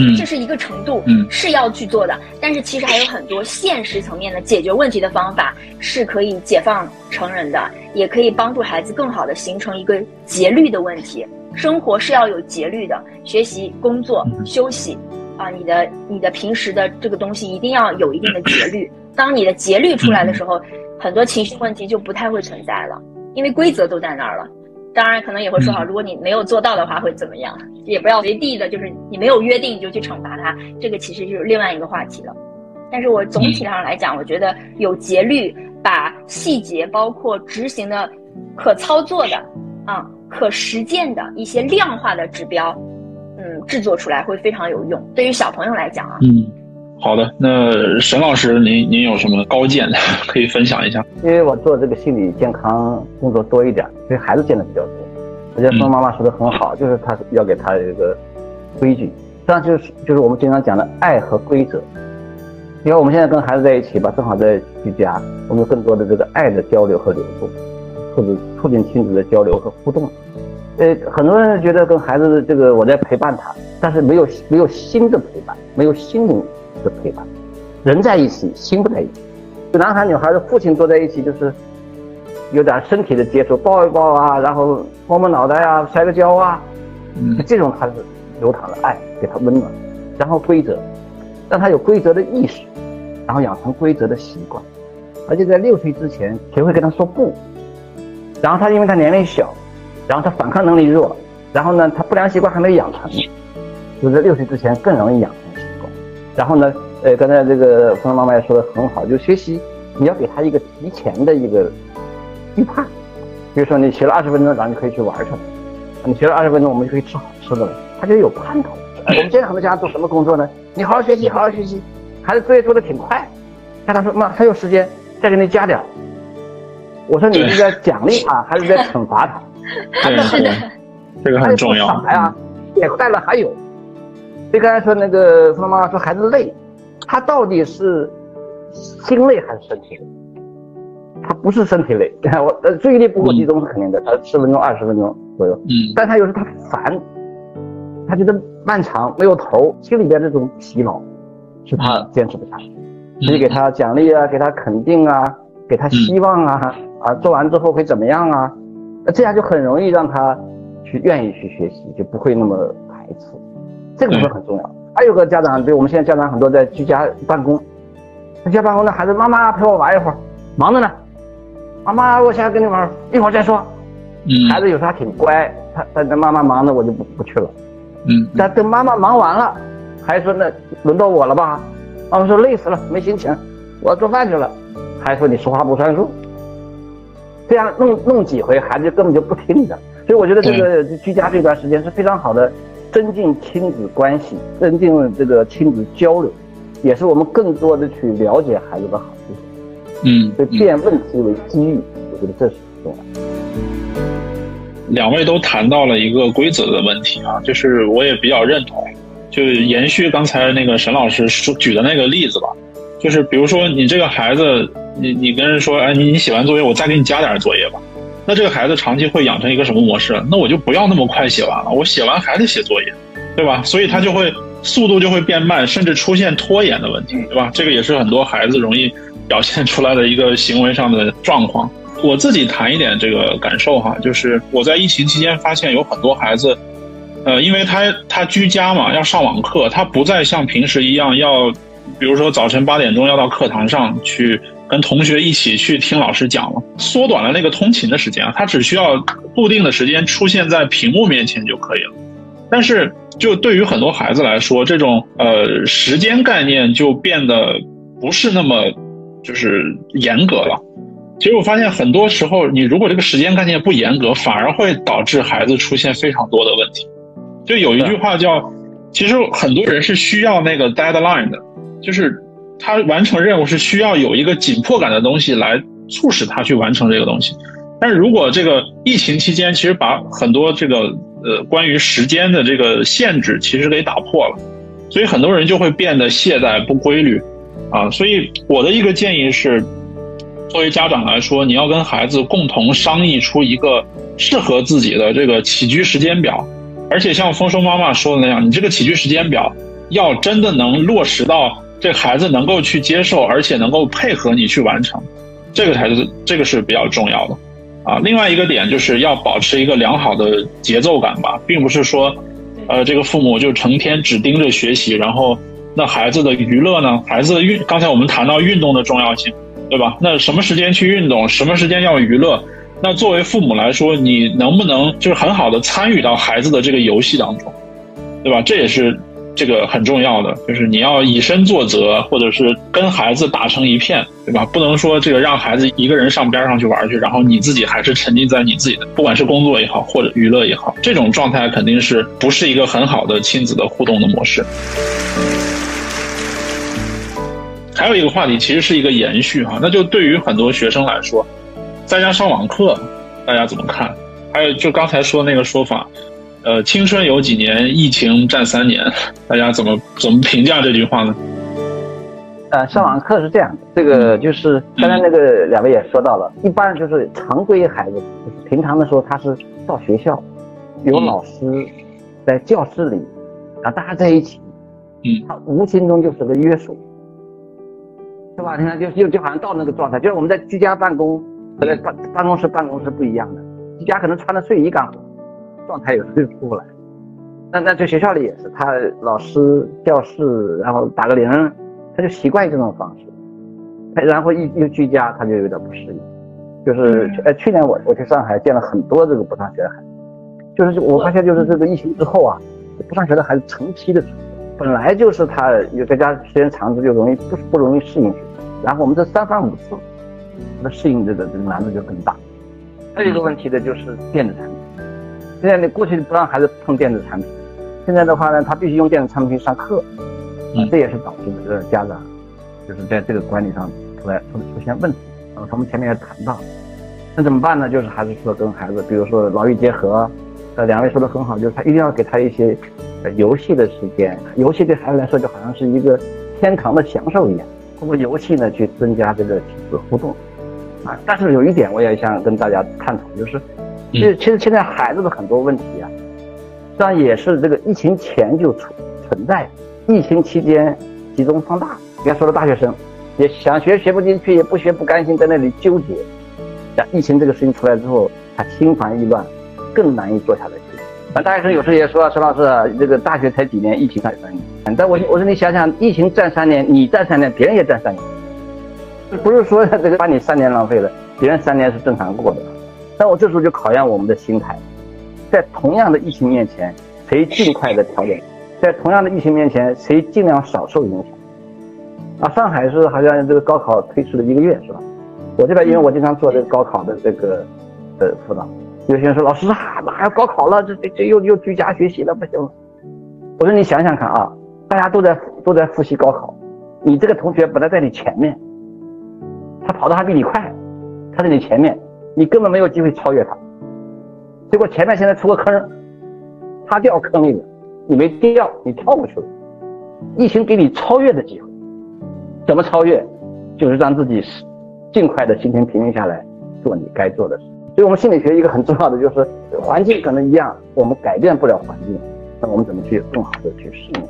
嗯，这是一个程度，嗯，是要去做的。但是其实还有很多现实层面的解决问题的方法是可以解放成人的，也可以帮助孩子更好的形成一个节律的问题。生活是要有节律的，学习、工作、休息，啊，你的你的平时的这个东西一定要有一定的节律。当你的节律出来的时候，很多情绪问题就不太会存在了，因为规则都在那儿了。当然，可能也会说好，如果你没有做到的话，会怎么样？也不要随地的，就是你没有约定你就去惩罚他，这个其实就是另外一个话题了。但是我总体上来讲，我觉得有节律，把细节包括执行的、可操作的、啊可实践的一些量化的指标，嗯，制作出来会非常有用。对于小朋友来讲啊，嗯，好的。那沈老师，您您有什么高见 可以分享一下？因为我做这个心理健康工作多一点，所以孩子见的比较多。我觉得孙妈妈说的很好，就是他要给他一个规矩，这样就是就是我们经常讲的爱和规则。你看我们现在跟孩子在一起吧，正好在居家，我们有更多的这个爱的交流和流动，或者促进亲子的交流和互动。呃，很多人觉得跟孩子的这个我在陪伴他，但是没有没有心的陪伴，没有心灵的陪伴。人在一起，心不在一起。就男孩女孩的父亲坐在一起，就是有点身体的接触，抱一抱啊，然后摸摸脑袋啊，摔个跤啊，嗯这种他是流淌的爱，给他温暖，然后规则，让他有规则的意识，然后养成规则的习惯，而且在六岁之前学会跟他说不，然后他因为他年龄小，然后他反抗能力弱，然后呢他不良习惯还没有养成，就在六岁之前更容易养成习惯，然后呢，呃，刚才这个冯妈妈也说的很好，就学习你要给他一个提前的一个预判，比如说你学了二十分钟，然后你可以去玩去了。你学了二十分钟，我们就可以吃好吃的了。他就有盼头。我们现在很多家长做什么工作呢？你好好学习，好好学习，孩子作业做的挺快。家长说妈还有时间，再给你加点儿。我说你是在奖励他，还是在惩罚他？对是的，这个很重要。啥呀？也快了还有。所以刚才说那个妈妈说孩子累，他到底是心累还是身体累？他不是身体累，我呃注意力不够集中是肯定的，他十分钟二十分钟左右，嗯但他有时候他烦，他觉得漫长没有头，心里边这种疲劳，是他坚持不下去。所以给他奖励啊，给他肯定啊，给他希望啊，啊做完之后会怎么样啊？那这样就很容易让他去愿意去学习，就不会那么排斥。这个部分很重要。还有个家长，比如我们现在家长很多在居家办公，在家办公的孩子，妈妈陪我玩一会儿，忙着呢。妈妈，我现在跟你玩，一会儿再说。嗯孩子有时候还挺乖，他他那妈妈忙着，我就不不去了。嗯但等妈妈忙完了，还说那轮到我了吧？妈妈说累死了，没心情，我要做饭去了。还说你说话不算数。这样弄弄几回，孩子就根本就不听你的。所以我觉得这个居家这段时间是非常好的增进亲子关系、增进这个亲子交流，也是我们更多的去了解孩子的好处。嗯所以变问题为机遇，我觉得这是很重要的。两位都谈到了一个规则的问题啊，就是我也比较认同，就延续刚才那个沈老师说举的那个例子吧，就是比如说你这个孩子，你你跟人说，哎，你你写完作业，我再给你加点作业吧，那这个孩子长期会养成一个什么模式？那我就不要那么快写完了，我写完还得写作业，对吧？所以他就会速度就会变慢，甚至出现拖延的问题，对吧？这个也是很多孩子容易表现出来的一个行为上的状况。我自己谈一点这个感受哈，就是我在疫情期间发现有很多孩子，呃，因为他他居家嘛，要上网课，他不再像平时一样要，比如说早晨八点钟要到课堂上去跟同学一起去听老师讲了，缩短了那个通勤的时间啊，他只需要固定的时间出现在屏幕面前就可以了。但是就对于很多孩子来说，这种呃时间概念就变得不是那么就是严格了。其实我发现很多时候，你如果这个时间概念不严格，反而会导致孩子出现非常多的问题。就有一句话叫，其实很多人是需要那个 deadline 的，就是他完成任务是需要有一个紧迫感的东西来促使他去完成这个东西。但是如果这个疫情期间，其实把很多这个呃关于时间的这个限制其实给打破了，所以很多人就会变得懈怠不规律，啊，所以我的一个建议是。作为家长来说，你要跟孩子共同商议出一个适合自己的这个起居时间表，而且像丰收妈妈说的那样，你这个起居时间表要真的能落实到这孩子能够去接受，而且能够配合你去完成，这个才是这个是比较重要的啊。另外一个点就是要保持一个良好的节奏感吧，并不是说，呃，这个父母就成天只盯着学习，然后那孩子的娱乐呢？孩子的运，刚才我们谈到运动的重要性。对吧？那什么时间去运动，什么时间要娱乐？那作为父母来说，你能不能就是很好的参与到孩子的这个游戏当中，对吧？这也是这个很重要的，就是你要以身作则，或者是跟孩子打成一片，对吧？不能说这个让孩子一个人上边上去玩去，然后你自己还是沉浸在你自己的，不管是工作也好，或者娱乐也好，这种状态肯定是不是一个很好的亲子的互动的模式。还有一个话题，其实是一个延续哈，那就对于很多学生来说，在家上网课，大家怎么看？还有就刚才说那个说法，呃，青春有几年，疫情占三年，大家怎么怎么评价这句话呢？呃，上网课是这样的，这个就是刚才那个两位也说到了，一般就是常规孩子，就是平常的时候他是到学校，有老师在教室里，然后大家在一起，嗯，他无形中就是个约束。是吧？你看，就就就好像到那个状态，就是我们在居家办公和在办办公室办公是不一样的。居家可能穿着睡衣干活，状态有时候出不来。那那在学校里也是，他老师教室，然后打个铃，他就习惯于这种方式。他然后一又居家，他就有点不适应。就是呃，去年我我去上海见了很多这个不上学的孩子，就是我发现就是这个疫情之后啊，不上学的孩子成批的出。本来就是他有在家时间长，了就容易不不容易适应。然后我们这三番五次，他适应这个这个难度就更大。还有一个问题的，就是电子产品。现在你过去不让孩子碰电子产品，现在的话呢，他必须用电子产品上课，啊，这也是导致这个家长就是在这个管理上出来出出现问题。啊，他们前面也谈到，那怎么办呢？就是还是说跟孩子，比如说劳逸结合。呃，两位说的很好，就是他一定要给他一些呃游戏的时间，游戏对孩子来说就好像是一个天堂的享受一样。通过游戏呢，去增加这个亲子互动，啊，但是有一点我也想跟大家探讨，就是，其实其实现在孩子的很多问题啊，实际上也是这个疫情前就存存在，疫情期间集中放大。别说的大学生，也想学学不进去，也不学不甘心，在那里纠结。像疫情这个事情出来之后，他心烦意乱，更难以坐下来。啊，大学生有时也说，陈老师，这个大学才几年，疫情才三年。但我我说你想想，疫情占三年，你占三年，别人也占三年，不是说这个把你三年浪费了，别人三年是正常过的。那我这时候就考验我们的心态，在同样的疫情面前，谁尽快的调整？在同样的疫情面前，谁尽量少受影响？啊，上海是好像这个高考推迟了一个月，是吧？我这边因为我经常做这个高考的这个呃辅导。有些人说：“老师啊，马上高考了，这这这又又居家学习了，不行。”我说：“你想想看啊，大家都在都在复习高考，你这个同学本来在你前面，他跑的还比你快，他在你前面，你根本没有机会超越他。结果前面现在出个坑，他掉坑里了，你没掉，你跳过去了。疫情给你超越的机会，怎么超越？就是让自己尽快的心情平静下来，做你该做的事。”所以我们心理学一个很重要的就是环境可能一样，我们改变不了环境，那我们怎么去更好的去适应？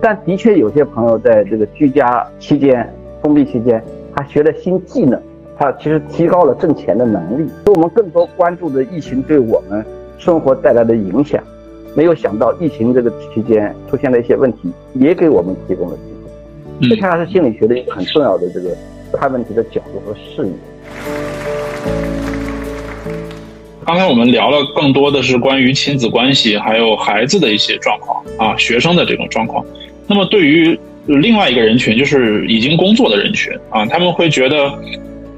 但的确有些朋友在这个居家期间、封闭期间，他学了新技能，他其实提高了挣钱的能力。所以我们更多关注的疫情对我们生活带来的影响，没有想到疫情这个期间出现了一些问题，也给我们提供了机会。这恰恰是心理学的一个很重要的这个看问题的角度和视野。刚才我们聊了更多的是关于亲子关系，还有孩子的一些状况啊，学生的这种状况。那么对于另外一个人群，就是已经工作的人群啊，他们会觉得，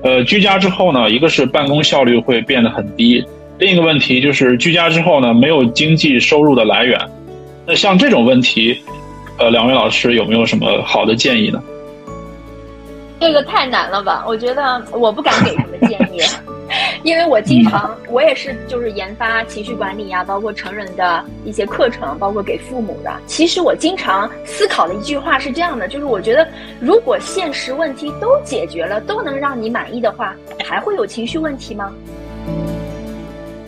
呃，居家之后呢，一个是办公效率会变得很低，另一个问题就是居家之后呢，没有经济收入的来源。那像这种问题，呃，两位老师有没有什么好的建议呢？这个太难了吧？我觉得我不敢给什么建议，因为我经常我也是就是研发情绪管理呀，包括成人的一些课程，包括给父母的。其实我经常思考的一句话是这样的，就是我觉得如果现实问题都解决了，都能让你满意的话，还会有情绪问题吗？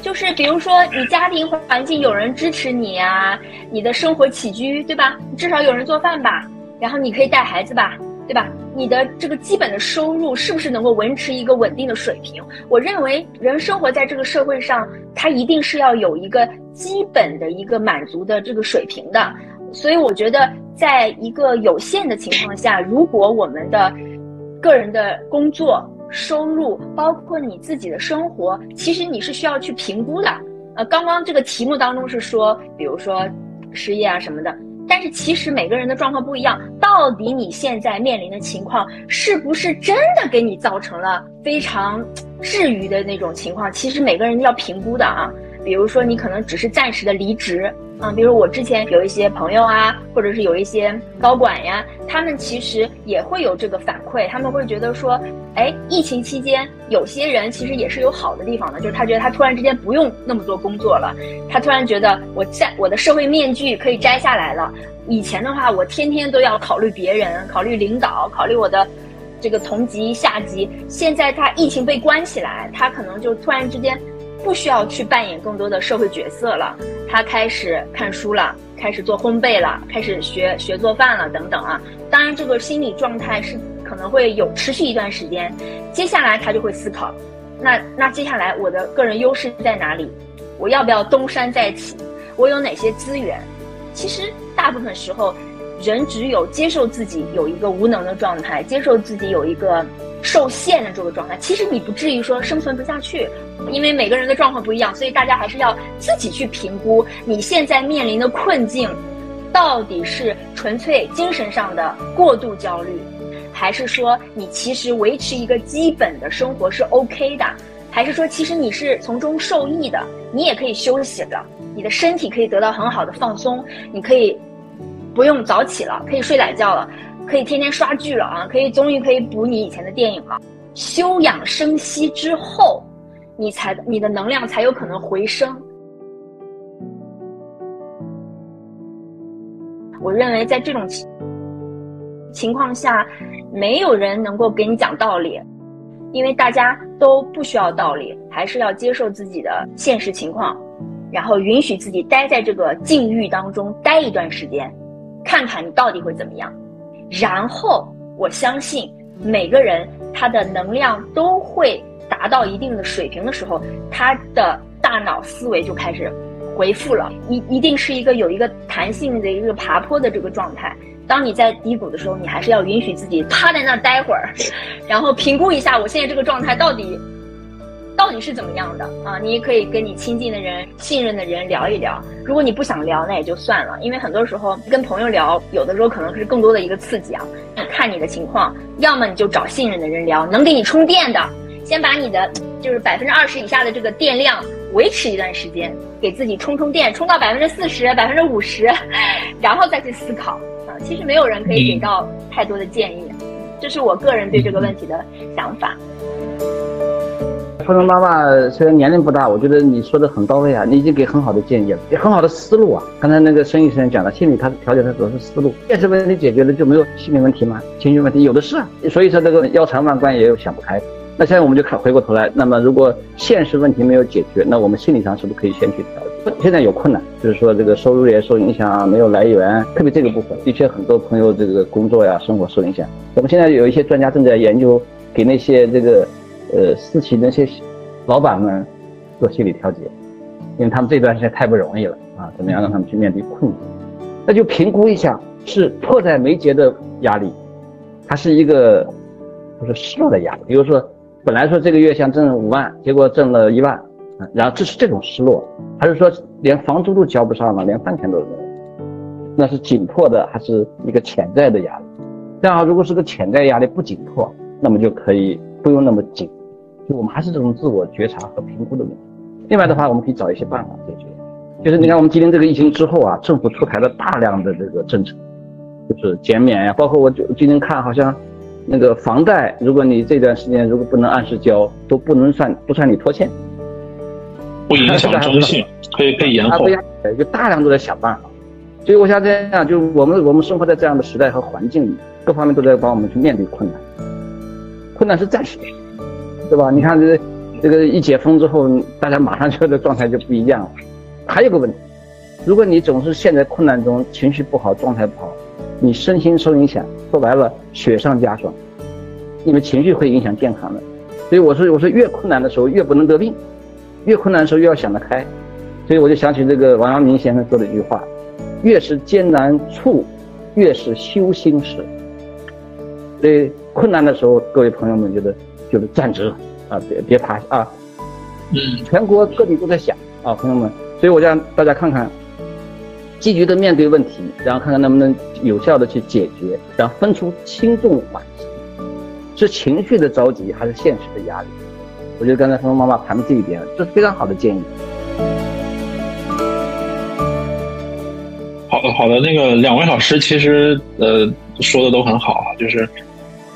就是比如说你家庭环境有人支持你啊，你的生活起居对吧？至少有人做饭吧，然后你可以带孩子吧。对吧？你的这个基本的收入是不是能够维持一个稳定的水平？我认为人生活在这个社会上，他一定是要有一个基本的一个满足的这个水平的。所以我觉得，在一个有限的情况下，如果我们的个人的工作收入，包括你自己的生活，其实你是需要去评估的。呃，刚刚这个题目当中是说，比如说失业啊什么的。但是其实每个人的状况不一样，到底你现在面临的情况是不是真的给你造成了非常治愈的那种情况？其实每个人要评估的啊。比如说你可能只是暂时的离职。嗯，比如我之前有一些朋友啊，或者是有一些高管呀，他们其实也会有这个反馈，他们会觉得说，哎，疫情期间有些人其实也是有好的地方的，就是他觉得他突然之间不用那么多工作了，他突然觉得我在我的社会面具可以摘下来了。以前的话，我天天都要考虑别人，考虑领导，考虑我的这个同级下级。现在他疫情被关起来，他可能就突然之间。不需要去扮演更多的社会角色了，他开始看书了，开始做烘焙了，开始学学做饭了，等等啊。当然，这个心理状态是可能会有持续一段时间。接下来他就会思考，那那接下来我的个人优势在哪里？我要不要东山再起？我有哪些资源？其实大部分时候，人只有接受自己有一个无能的状态，接受自己有一个。受限的这个状态，其实你不至于说生存不下去，因为每个人的状况不一样，所以大家还是要自己去评估你现在面临的困境，到底是纯粹精神上的过度焦虑，还是说你其实维持一个基本的生活是 OK 的，还是说其实你是从中受益的，你也可以休息的，你的身体可以得到很好的放松，你可以不用早起了，可以睡懒觉了。可以天天刷剧了啊！可以终于可以补你以前的电影了。休养生息之后，你才你的能量才有可能回升。我认为在这种情情况下，没有人能够给你讲道理，因为大家都不需要道理，还是要接受自己的现实情况，然后允许自己待在这个境遇当中待一段时间，看看你到底会怎么样。然后我相信每个人他的能量都会达到一定的水平的时候，他的大脑思维就开始回复了，一一定是一个有一个弹性的一个爬坡的这个状态。当你在低谷的时候，你还是要允许自己趴在那儿待会儿，然后评估一下我现在这个状态到底。到底是怎么样的啊？你也可以跟你亲近的人、信任的人聊一聊。如果你不想聊，那也就算了。因为很多时候跟朋友聊，有的时候可能是更多的一个刺激啊。看你的情况，要么你就找信任的人聊，能给你充电的，先把你的就是百分之二十以下的这个电量维持一段时间，给自己充充电，充到百分之四十、百分之五十，然后再去思考啊。其实没有人可以给到太多的建议，这是我个人对这个问题的想法。初中妈妈虽然年龄不大，我觉得你说的很到位啊，你已经给很好的建议了，也很好的思路啊。刚才那个孙医生讲了，心理他调节的主要是思路，现实问题解决了就没有心理问题吗？情绪问题有的是啊。所以说这个腰缠万贯也有想不开。那现在我们就看回过头来，那么如果现实问题没有解决，那我们心理上是不是可以先去调节？现在有困难，就是说这个收入也受影响，没有来源，特别这个部分，的确很多朋友这个工作呀、生活受影响。我们现在有一些专家正在研究，给那些这个。呃，私企那些老板们做心理调节，因为他们这段时间太不容易了啊！怎么样让他们去面对困境？那就评估一下，是迫在眉睫的压力，还是一个就是失落的压力？比如说，本来说这个月想挣五万，结果挣了一万，然后这是这种失落，还是说连房租都交不上了，连饭钱都没有？那是紧迫的，还是一个潜在的压力？这样，如果是个潜在压力不紧迫，那么就可以。不用那么紧，就我们还是这种自我觉察和评估的问题。另外的话，我们可以找一些办法解决，就是你看我们今天这个疫情之后啊，政府出台了大量的这个政策，就是减免呀，包括我就今天看好像那个房贷，如果你这段时间如果不能按时交，都不能算不算你拖欠，不影响征信，可以可以延后，就大量都在想办法。所以我想这样，就我们我们生活在这样的时代和环境里，各方面都在帮我们去面对困难。困难是暂时的，对吧？你看这这个一解封之后，大家马上就 的状态就不一样了。还有个问题，如果你总是陷在困难中，情绪不好，状态不好，你身心受影响，说白了雪上加霜，因为情绪会影响健康的。所以我说，我说越困难的时候越不能得病，越困难的时候越要想得开。所以我就想起这个王阳明先生说的一句话。越是艰难处，越是修心时。所以困难的时候，各位朋友们觉得就是站直啊，别别趴下啊。嗯，全国各地都在想啊，朋友们。所以我让大家看看，积极的面对问题，然后看看能不能有效的去解决，然后分出轻重缓急，是情绪的着急还是现实的压力？我觉得刚才峰峰妈妈谈的这一点，这是非常好的建议。好的，好的，那个两位老师其实呃说的都很好啊，就是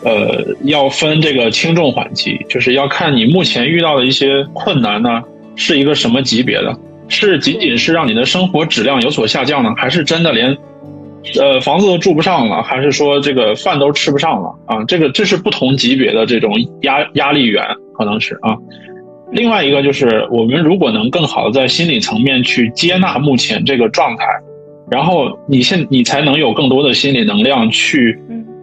呃要分这个轻重缓急，就是要看你目前遇到的一些困难呢是一个什么级别的，是仅仅是让你的生活质量有所下降呢，还是真的连呃房子都住不上了，还是说这个饭都吃不上了啊？这个这是不同级别的这种压压力源，可能是啊。另外一个就是我们如果能更好的在心理层面去接纳目前这个状态。然后你现你才能有更多的心理能量去，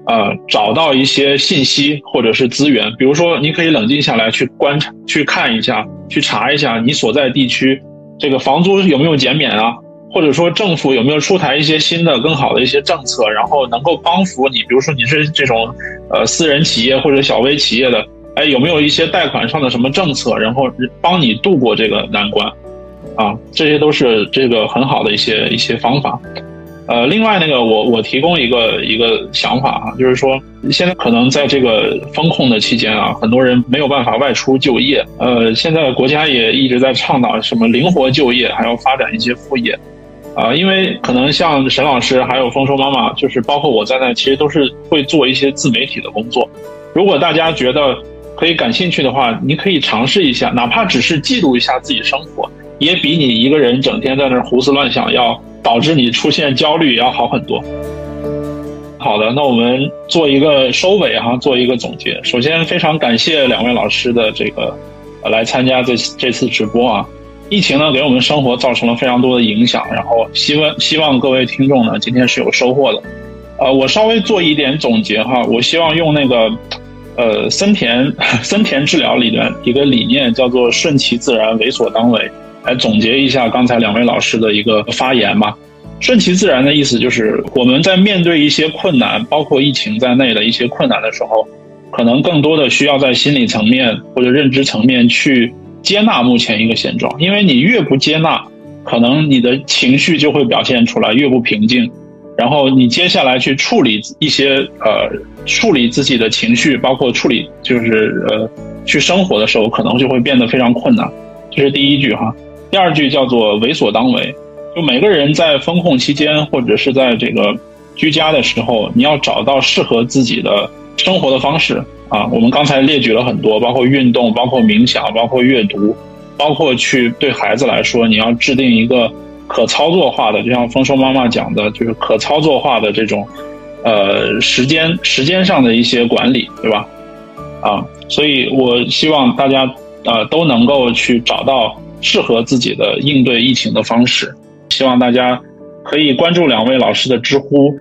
呃，找到一些信息或者是资源。比如说，你可以冷静下来去观察、去看一下、去查一下你所在地区这个房租有没有减免啊，或者说政府有没有出台一些新的、更好的一些政策，然后能够帮扶你。比如说你是这种呃私人企业或者小微企业的，哎，有没有一些贷款上的什么政策，然后帮你度过这个难关？啊，这些都是这个很好的一些一些方法，呃，另外那个我我提供一个一个想法啊，就是说现在可能在这个风控的期间啊，很多人没有办法外出就业，呃，现在国家也一直在倡导什么灵活就业，还要发展一些副业，啊，因为可能像沈老师还有丰收妈妈，就是包括我在内，其实都是会做一些自媒体的工作。如果大家觉得可以感兴趣的话，你可以尝试一下，哪怕只是记录一下自己生活。也比你一个人整天在那胡思乱想，要导致你出现焦虑要好很多。好的，那我们做一个收尾哈，做一个总结。首先，非常感谢两位老师的这个来参加这这次直播啊。疫情呢，给我们生活造成了非常多的影响，然后希望希望各位听众呢，今天是有收获的。呃，我稍微做一点总结哈，我希望用那个呃森田 森田治疗里的一个理念，叫做顺其自然，为所当为。来总结一下刚才两位老师的一个发言吧。顺其自然的意思就是，我们在面对一些困难，包括疫情在内的一些困难的时候，可能更多的需要在心理层面或者认知层面去接纳目前一个现状。因为你越不接纳，可能你的情绪就会表现出来越不平静，然后你接下来去处理一些呃处理自己的情绪，包括处理就是呃去生活的时候，可能就会变得非常困难。这是第一句哈。第二句叫做“为所当为”，就每个人在风控期间或者是在这个居家的时候，你要找到适合自己的生活的方式啊。我们刚才列举了很多，包括运动、包括冥想、包括阅读，包括去对孩子来说，你要制定一个可操作化的，就像丰收妈妈讲的，就是可操作化的这种呃时间时间上的一些管理，对吧？啊，所以我希望大家呃都能够去找到。适合自己的应对疫情的方式，希望大家可以关注两位老师的知乎，